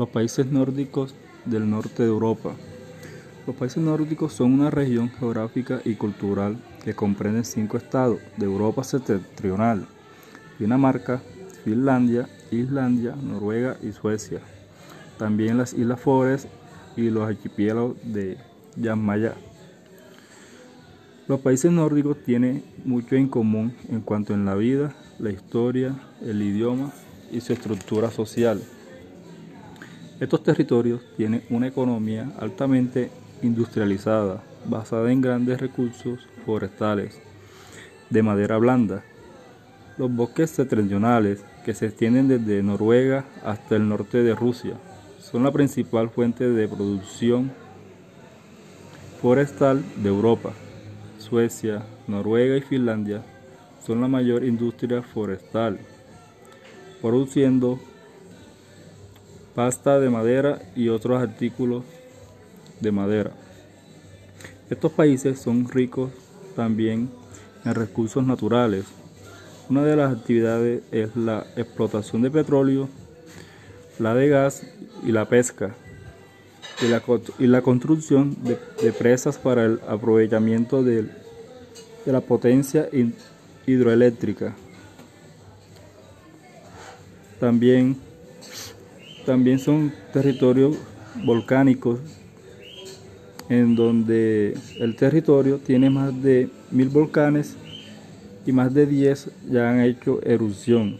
Los países nórdicos del norte de Europa. Los países nórdicos son una región geográfica y cultural que comprende cinco estados de Europa septentrional, Dinamarca, Finlandia, Islandia, Noruega y Suecia. También las Islas Forest y los archipiélagos de Jan Mayen. Los países nórdicos tienen mucho en común en cuanto en la vida, la historia, el idioma y su estructura social. Estos territorios tienen una economía altamente industrializada, basada en grandes recursos forestales de madera blanda. Los bosques septentrionales, que se extienden desde Noruega hasta el norte de Rusia, son la principal fuente de producción forestal de Europa. Suecia, Noruega y Finlandia son la mayor industria forestal, produciendo pasta de madera y otros artículos de madera. Estos países son ricos también en recursos naturales. Una de las actividades es la explotación de petróleo, la de gas y la pesca, y la, construcción de, presas para el aprovechamiento de, la potencia hidroeléctrica. También también son territorios volcánicos en donde el territorio tiene más de mil volcanes y más de diez ya han hecho erupción.